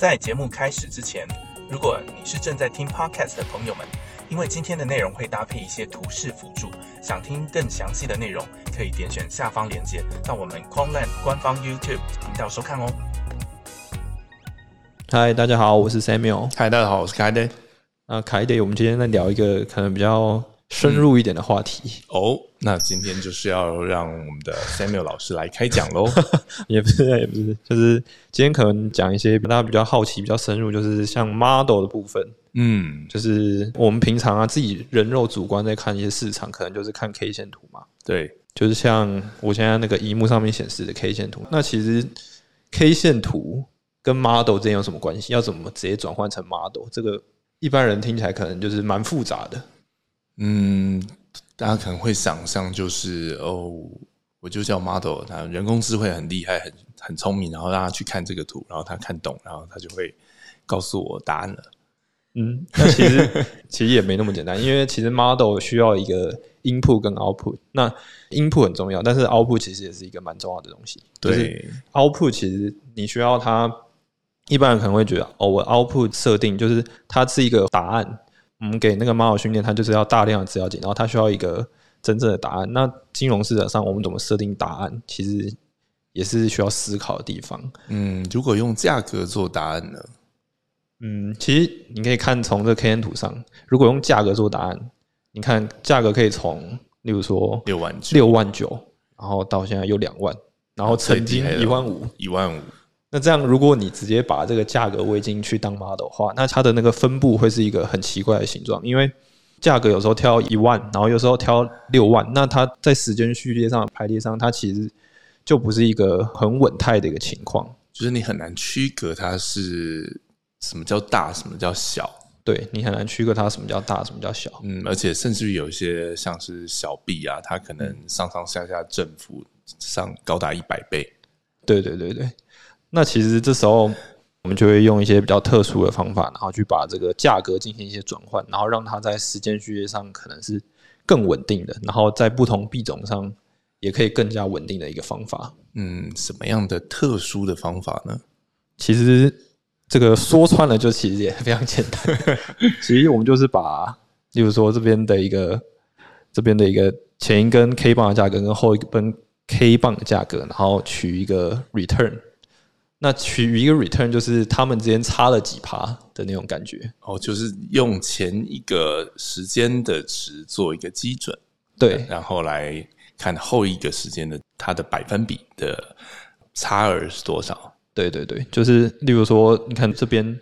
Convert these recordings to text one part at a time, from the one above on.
在节目开始之前，如果你是正在听 podcast 的朋友们，因为今天的内容会搭配一些图示辅助，想听更详细的内容，可以点选下方链接到我们 Quanland 官方 YouTube 频道收看哦。嗨，大家好，我是 Samuel。嗨，大家好，我是凯德。那凯德，我们今天来聊一个可能比较深入一点的话题。哦，那今天就是要让我们的 Samuel 老师来开讲喽。也不是，也不是，就是今天可能讲一些大家比较好奇、比较深入，就是像 model 的部分。嗯，就是我们平常啊，自己人肉主观在看一些市场，可能就是看 K 线图嘛。对，就是像我现在那个荧幕上面显示的 K 线图。那其实 K 线图跟 model 之间有什么关系？要怎么直接转换成 model？这个一般人听起来可能就是蛮复杂的。嗯，大家可能会想象就是哦，我就叫 model，他人工智慧很厉害，很很聪明，然后让他去看这个图，然后他看懂，然后他就会告诉我答案了。嗯，那其实 其实也没那么简单，因为其实 model 需要一个 input 跟 output。那 input 很重要，但是 output 其实也是一个蛮重要的东西。对，output 其实你需要它，一般人可能会觉得哦，我 output 设定就是它是一个答案。我们给那个 model 训练，它就是要大量的资料集，然后它需要一个真正的答案。那金融市场上我们怎么设定答案，其实也是需要思考的地方。嗯，如果用价格做答案呢？嗯，其实你可以看从这 K N 图上，如果用价格做答案，你看价格可以从，例如说六万六万九，然后到现在又两万，然后曾经一万五，一万五。那这样，如果你直接把这个价格喂进去当 model 的话，那它的那个分布会是一个很奇怪的形状，因为价格有时候挑一万，然后有时候挑六万，那它在时间序列上排列上，它其实就不是一个很稳态的一个情况，就是你很难区隔它是。什么叫大？什么叫小？对你很难区隔它什么叫大，什么叫小。嗯，而且甚至于有一些像是小币啊，它可能上上下下振幅上高达一百倍。对对对对，那其实这时候我们就会用一些比较特殊的方法，然后去把这个价格进行一些转换，然后让它在时间序列上可能是更稳定的，然后在不同币种上也可以更加稳定的一个方法。嗯，什么样的特殊的方法呢？其实。这个说穿了，就其实也非常简单。其实我们就是把，例如说这边的一个，这边的一个前一根 K 棒的价格跟后一根 K 棒的价格，然后取一个 return。那取一个 return 就是他们之间差了几趴的那种感觉。哦，就是用前一个时间的值做一个基准，对，然后来看后一个时间的它的百分比的差额是多少。对对对，就是例如说，你看这边，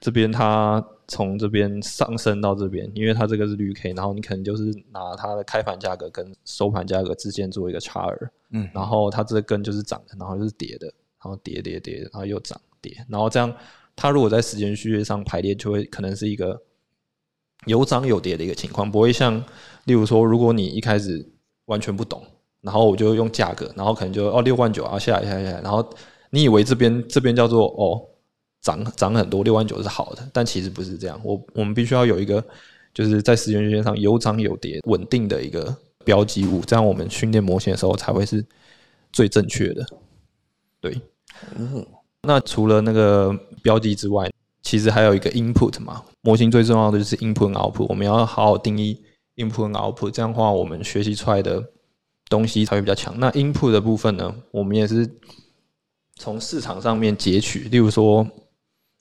这边它从这边上升到这边，因为它这个是绿 K，然后你可能就是拿它的开盘价格跟收盘价格之间做一个差额，嗯，然后它这根就是涨的，然后就是跌的，然后跌跌跌，然后又涨跌，然后这样它如果在时间序列上排列，就会可能是一个有涨有跌的一个情况，不会像例如说，如果你一开始完全不懂，然后我就用价格，然后可能就哦六万九啊下来下来下来，然后。你以为这边这边叫做哦涨涨很多六万九是好的，但其实不是这样。我我们必须要有一个就是在时间线上有涨有跌稳定的一个标记物，这样我们训练模型的时候才会是最正确的。对，嗯，那除了那个标记之外，其实还有一个 input 嘛，模型最重要的就是 input output，我们要好好定义 input output，这样的话我们学习出来的东西才会比较强。那 input 的部分呢，我们也是。从市场上面截取，例如说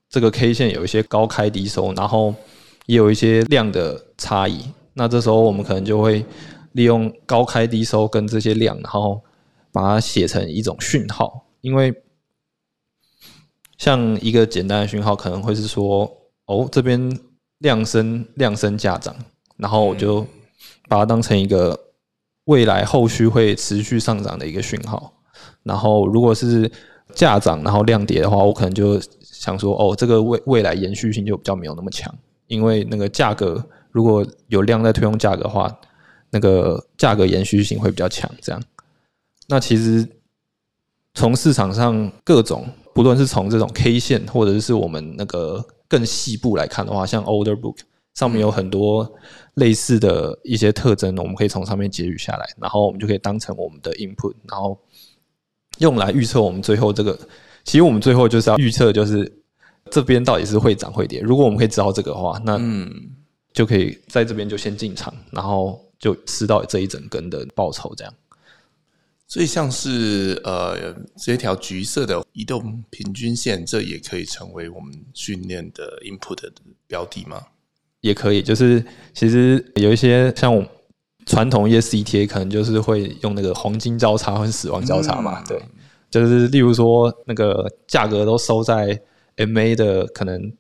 这个 K 线有一些高开低收，然后也有一些量的差异。那这时候我们可能就会利用高开低收跟这些量，然后把它写成一种讯号。因为像一个简单的讯号，可能会是说，哦，这边量升量升价涨，然后我就把它当成一个未来后续会持续上涨的一个讯号。然后如果是价涨然后量跌的话，我可能就想说，哦，这个未未来延续性就比较没有那么强，因为那个价格如果有量在推动价格的话，那个价格延续性会比较强。这样，那其实从市场上各种，不论是从这种 K 线，或者是我们那个更细部来看的话，像 Older Book 上面有很多类似的一些特征，我们可以从上面截取下来，然后我们就可以当成我们的 Input，然后。用来预测我们最后这个，其实我们最后就是要预测，就是这边到底是会涨会跌。如果我们可以知道这个的话，那嗯，就可以在这边就先进场，然后就吃到这一整根的报酬，这样。所以像是呃这条橘色的移动平均线，这也可以成为我们训练的 input 的标的吗？也可以，就是其实有一些像我传统一些 CTA 可能就是会用那个黄金交叉或是死亡交叉嘛，对，就是例如说那个价格都收在 MA 的可能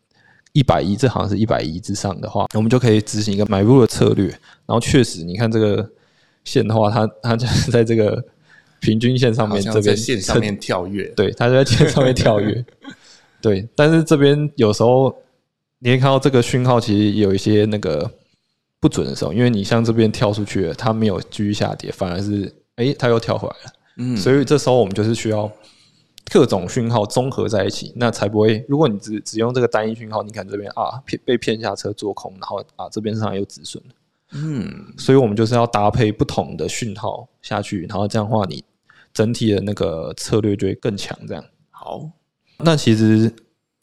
一百一，这好像是一百一之上的话，我们就可以执行一个买入的策略。然后确实，你看这个线的话，它它就是在这个平均线上面这边线上面跳跃，对，它就在线上面跳跃，对，但是这边有时候。你会看到这个讯号其实有一些那个不准的时候，因为你像这边跳出去了，它没有继续下跌，反而是哎，它又跳回来了。嗯，所以这时候我们就是需要各种讯号综合在一起，那才不会。如果你只只用这个单一讯号，你看这边啊骗被骗下车做空，然后啊这边上又止损了。嗯，所以我们就是要搭配不同的讯号下去，然后这样的话，你整体的那个策略就会更强。这样好，那其实。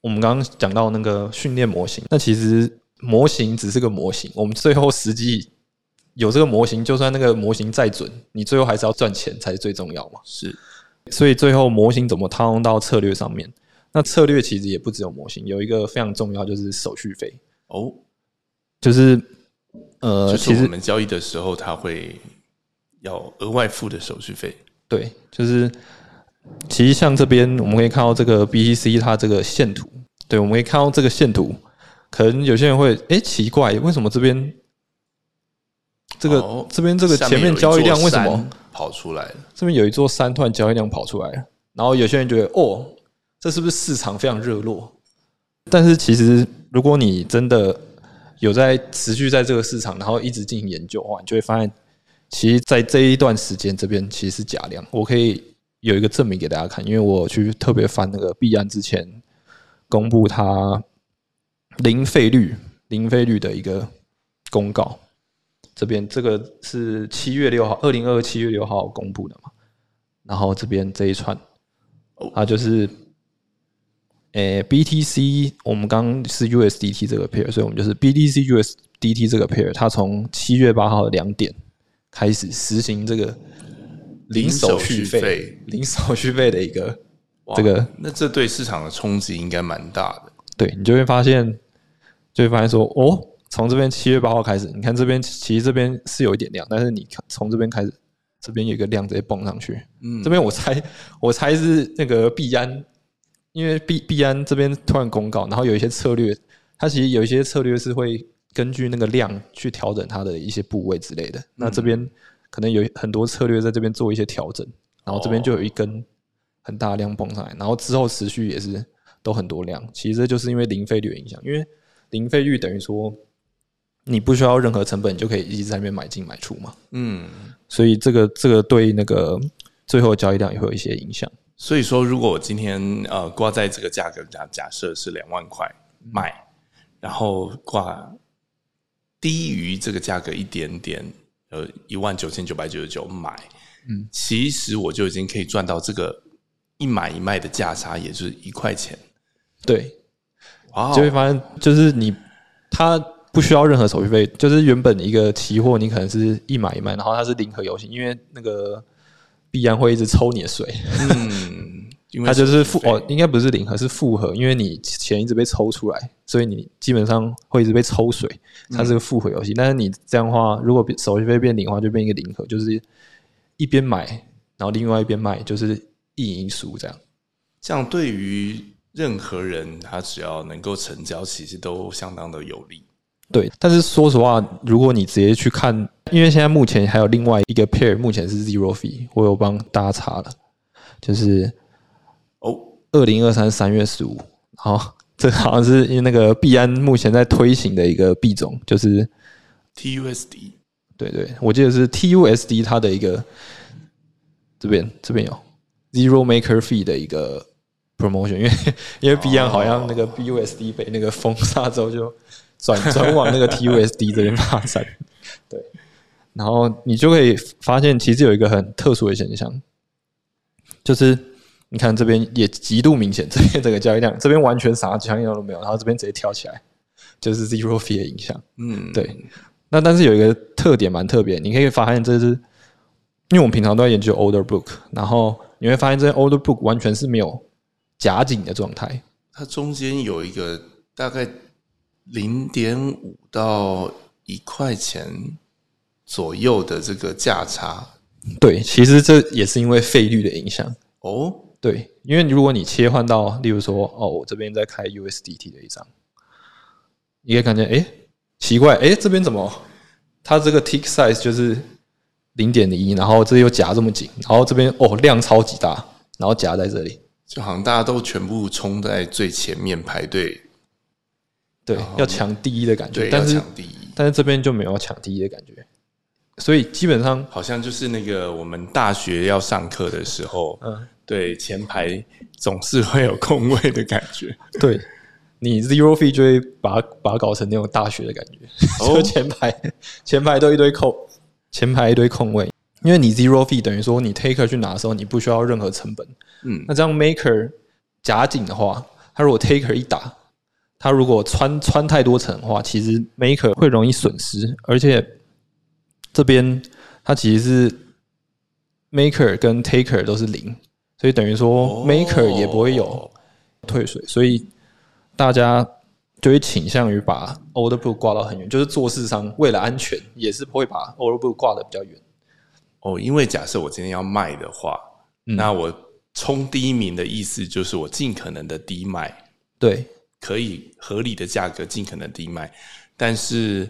我们刚刚讲到那个训练模型，那其实模型只是个模型，我们最后实际有这个模型，就算那个模型再准，你最后还是要赚钱才是最重要嘛。是，所以最后模型怎么套用到策略上面？那策略其实也不只有模型，有一个非常重要就是手续费哦，就是呃，其实我们交易的时候，他会要额外付的手续费。对，就是。其实像这边，我们可以看到这个 BTC 它这个线图，对，我们可以看到这个线图，可能有些人会哎奇怪，为什么这边这个这边这个前面交易量为什么跑出来了？这边有一座山，突然交易量跑出来了，然后有些人觉得哦，这是不是市场非常热络？但是其实如果你真的有在持续在这个市场，然后一直进行研究的话，你就会发现，其实，在这一段时间这边其实是假量，我可以。有一个证明给大家看，因为我去特别翻那个币安之前公布它零费率、零费率的一个公告。这边这个是七月六号，二零二二七月六号公布的嘛？然后这边这一串，它就是，诶，BTC 我们刚是 USDT 这个 pair，所以我们就是 BTC USDT 这个 pair，它从七月八号两点开始实行这个。零手续费，零手续费的一个这个，那这对市场的冲击应该蛮大的。对你就会发现，就会发现说，哦，从这边七月八号开始，你看这边其实这边是有一点量，但是你看从这边开始，这边有一个量直接蹦上去。嗯，这边我猜，我猜是那个币安，因为币币安这边突然公告，然后有一些策略，它其实有一些策略是会根据那个量去调整它的一些部位之类的。那这边。可能有很多策略在这边做一些调整，然后这边就有一根很大量蹦上来，然后之后持续也是都很多量。其实这就是因为零费率的影响，因为零费率等于说你不需要任何成本就可以一直在那边买进买出嘛。嗯，所以这个这个对那个最后交易量也会有一些影响。所以说，如果我今天呃挂在这个价格假假设是两万块卖，然后挂低于这个价格一点点。呃，一万九千九百九十九买，嗯，其实我就已经可以赚到这个一买一卖的价差，也就是一块钱。对，就会发现，就是你它不需要任何手续费，就是原本一个期货，你可能是一买一卖，然后它是零和游戏，因为那个必然会一直抽你的水。嗯。因为 它就是复哦，应该不是零和，是复合，因为你钱一直被抽出来，所以你基本上会一直被抽水。它是个复合游戏，但是你这样的话，如果手续费变零的话，就变一个零和，就是一边买，然后另外一边卖，就是一赢一输这样。这样对于任何人，他只要能够成交，其实都相当的有利。对，但是说实话，如果你直接去看，因为现在目前还有另外一个 pair，目前是 zero fee，我有帮大家查了，就是。哦，二零二三三月十五，好，这好像是因为那个币安目前在推行的一个币种，就是 TUSD。对对，我记得是 TUSD，它的一个这边这边有 Zero Maker Fee 的一个 promotion，因为 因为币安好像那个 BUSD 被那个封杀之后，就转 转往那个 TUSD 这边发展。对，然后你就可以发现，其实有一个很特殊的现象，就是。你看这边也极度明显，这边这个交易量，这边完全啥交易量都没有，然后这边直接跳起来，就是 zero fee 的影响。嗯，对，那但是有一个特点蛮特别，你可以发现这是，因为我们平常都在研究 order book，然后你会发现这些 order book 完全是没有夹紧的状态。它中间有一个大概零点五到一块钱左右的这个价差。对，其实这也是因为费率的影响。哦，对，因为如果你切换到，例如说，哦，我这边在开 USDT 的一张，你可以看见，哎，奇怪，哎，这边怎么？它这个 tick size 就是零点零一，然后这又夹这么紧，然后这边哦量超级大，然后夹在这里，就好像大家都全部冲在最前面排队，对，要抢第一的感觉，但是抢第一。但是这边就没有抢第一的感觉，所以基本上，好像就是那个我们大学要上课的时候，嗯，对前排总是会有空位的感觉。对你 zero fee 就会把它把它搞成那种大学的感觉，哦。就前排前排都一堆空，前排一堆空位，因为你 zero fee 等于说你 taker 去拿的时候，你不需要任何成本。嗯，那这样 maker 夹紧的话，他如果 taker 一打，他如果穿穿太多层的话，其实 maker 会容易损失，而且这边它其实是 maker 跟 taker 都是零，所以等于说 maker 也不会有退水，所以大家就会倾向于把 order book 挂到很远，就是做市商为了安全，也是会把 order book 挂的比较远。哦，因为假设我今天要卖的话，嗯。那我冲第一名的意思就是我尽可能的低卖，对可以合理的价格尽可能低卖，但是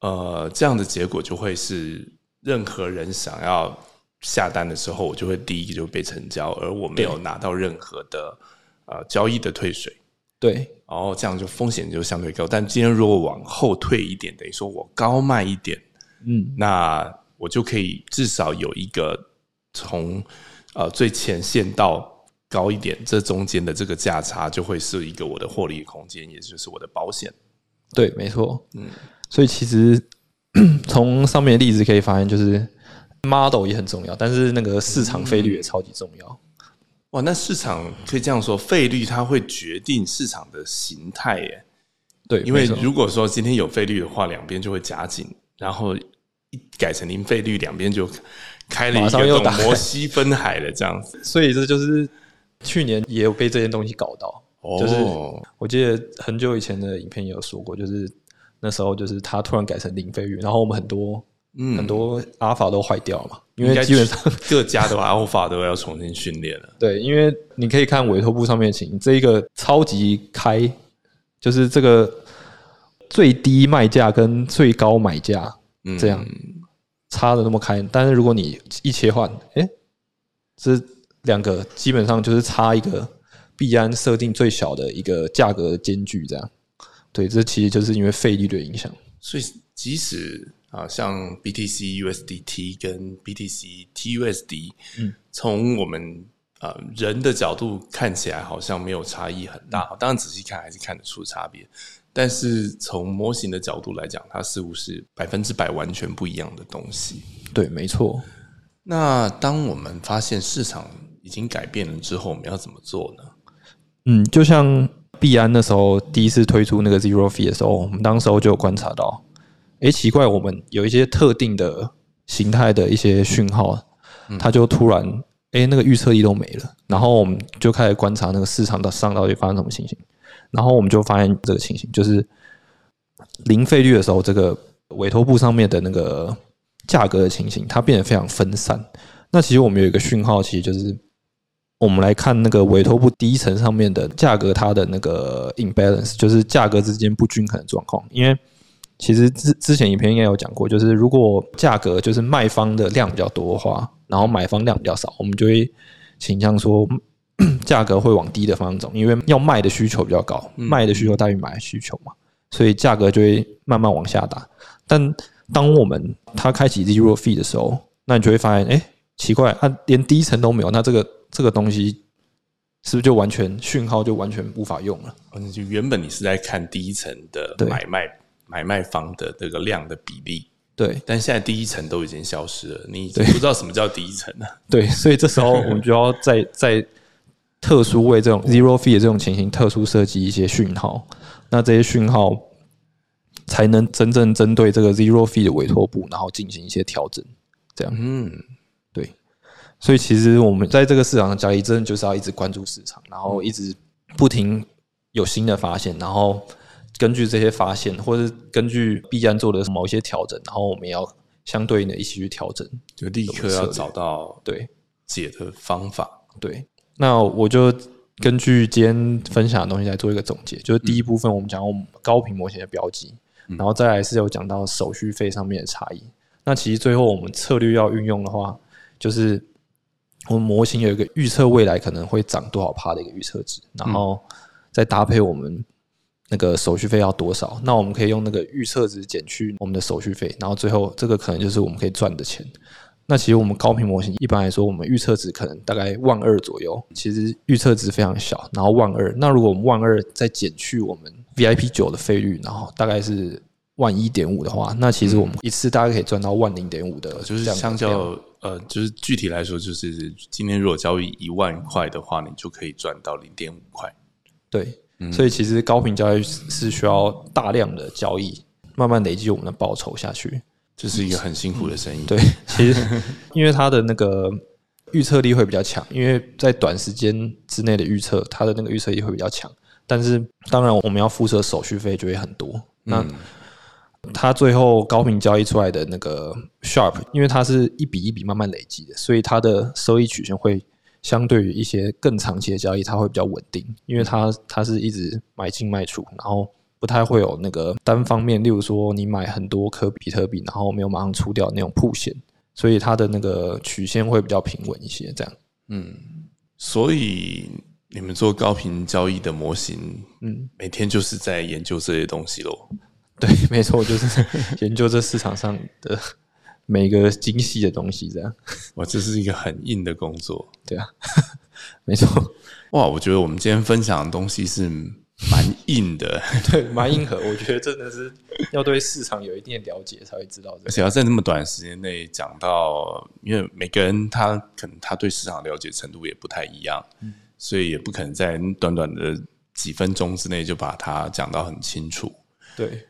呃，这样的结果就会是任何人想要下单的时候，我就会第一个就被成交，而我没有拿到任何的呃交易的退水。对然后这样就风险就相对高。但今天如果往后退一点，等于说我高卖一点，嗯，那我就可以至少有一个从呃最前线到高一点，这中间的这个价差就会是一个我的获利空间，也就是我的保险。对，没错。嗯，所以其实 从上面的例子可以发现，就是 model 也很重要，但是那个市场费率也超级重要。哇，那市场可以这样说，费率它会决定市场的形态耶。对，因为如果说今天有费率的话，两边就会夹紧，然后一改成零费率，两边就开了一马个摩西分海了这样子。所以这就是去年也有被这件东西搞到。就是哦我记得很久以前的影片也有说过，就是那时候就是它突然改成零费率，然后我们很多、嗯很多阿法都坏掉了嘛，因为基本上 各家的 alpha 都要重新训练了。对，因为你可以看委托部上面的情形，这一个超级开，就是这个最低卖价跟最高买价嗯这样差的那么开，但是如果你一切换，哎，这两个基本上就是差一个币安设定最小的一个价格的间距，这样。对，这其实就是因为费率的影响。所以即使啊，像 BTC USDT 跟 BTC TUSD，嗯，从我们呃人的角度看起来好像没有差异很大，嗯当然仔细看还是看得出差别。但是从模型的角度来讲，它似乎是百分之百完全不一样的东西。对，没错。那当我们发现市场已经改变了之后，我们要怎么做呢？嗯，就像币安那时候第一次推出那个 Zero Fee 的时候，我们当时候就有观察到，诶，奇怪，我们有一些特定的形态的一些讯号，它就突然，诶，那个预测力都没了，然后我们就开始观察那个市场的上到底发生什么情形，然后我们就发现这个情形，就是零费率的时候，这个委托部上面的那个价格的情形，它变得非常分散。那其实我们有一个讯号，其实就是我们来看那个委托部第一层上面的价格，它的那个 imbalance，就是价格之间不均衡的状况。因为其实之之前影片应该有讲过，就是如果价格就是卖方的量比较多的话，然后买方量比较少，我们就会倾向说 价格会往低的方向走，因为要卖的需求比较高，卖的需求大于买的需求嘛，所以价格就会慢慢往下打。但当我们它开启 zero fee 的时候，那你就会发现，哎、奇怪，它，连第一层都没有，那这个这个东西是不是就完全讯号就完全无法用了？哦那就原本你是在看第一层的对买卖买卖方的这个量的比例，对但现在第一层都已经消失了，你已经不知道什么叫第一层了。对，所以这时候我们就要在在 特殊为这种 zero fee 的这种情形特殊设计一些讯号，那这些讯号才能真正针对这个 zero fee 的委托部，然后进行一些调整。这样，嗯，对。所以其实我们在这个市场的交易，真的就是要一直关注市场，然后一直不停有新的发现，然后根据这些发现，或者根据币安做的某一些调整，然后我们也要相对应的一起去调整。就立刻要找到对解的方法。对，那我就根据今天分享的东西来做一个总结。就是第一部分我们讲到高频模型的标记，然后再来是有讲到手续费上面的差异。那其实最后我们策略要运用的话，就是我们模型有一个预测未来可能会涨多少趴的一个预测值，然后再搭配我们那个手续费要多少，那我们可以用那个预测值减去我们的手续费，然后最后这个可能就是我们可以赚的钱。那其实我们高频模型一般来说，我们预测值可能大概万二左右，其实预测值非常小，然后万二。那如果我们万二再减去我们 VIP 九的费率，然后大概是万一点五的话，那其实我们一次大概可以赚到万零点五的，就是相较呃，就是具体来说，就是今天如果交易一万块的话，你就可以赚到零点五块。对，所以其实高频交易是需要大量的交易，慢慢累积我们的报酬下去。这是一个很辛苦的生意。对，其实 因为它的那个预测力会比较强，因为在短时间之内的预测，它的那个预测力会比较强。但是当然，我们要付出的手续费就会很多。那它最后高频交易出来的那个 Sharp，因为它是一笔一笔慢慢累积的，所以它的收益曲线会相对于一些更长期的交易，它会比较稳定，因为它它是一直买进卖出，然后。不太会有那个单方面，例如说你买很多颗比特币，然后没有马上出掉那种铺线，所以它的那个曲线会比较平稳一些。这样，嗯，所以你们做高频交易的模型，嗯，每天就是在研究这些东西喽。对，没错，就是 研究这市场上的每个精细的东西。这样，哇，这是一个很硬的工作。对啊，没错。哇，我觉得我们今天分享的东西是。蛮硬的，对，蛮硬核。我觉得真的是要对市场有一定的了解，才会知道。而且要在那么短时间内讲到，因为每个人他可能他对市场了解程度也不太一样，所以也不可能在短短的几分钟之内就把它讲到很清楚。对，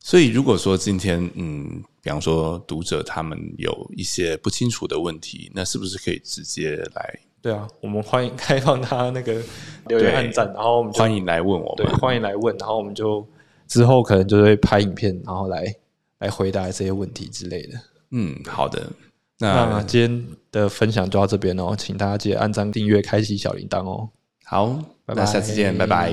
所以如果说今天，嗯，比方说读者他们有一些不清楚的问题，那是不是可以直接来？对啊，我们欢迎开放他那个留言按赞，然后我们欢迎来问我们，对，欢迎来问，然后我们就之后可能就会拍影片，然后来来回答这些问题之类的。嗯，好的，那今天的分享就到这边哦，请大家记得按赞、订阅、开启小铃铛哦。好，那下次见，拜拜。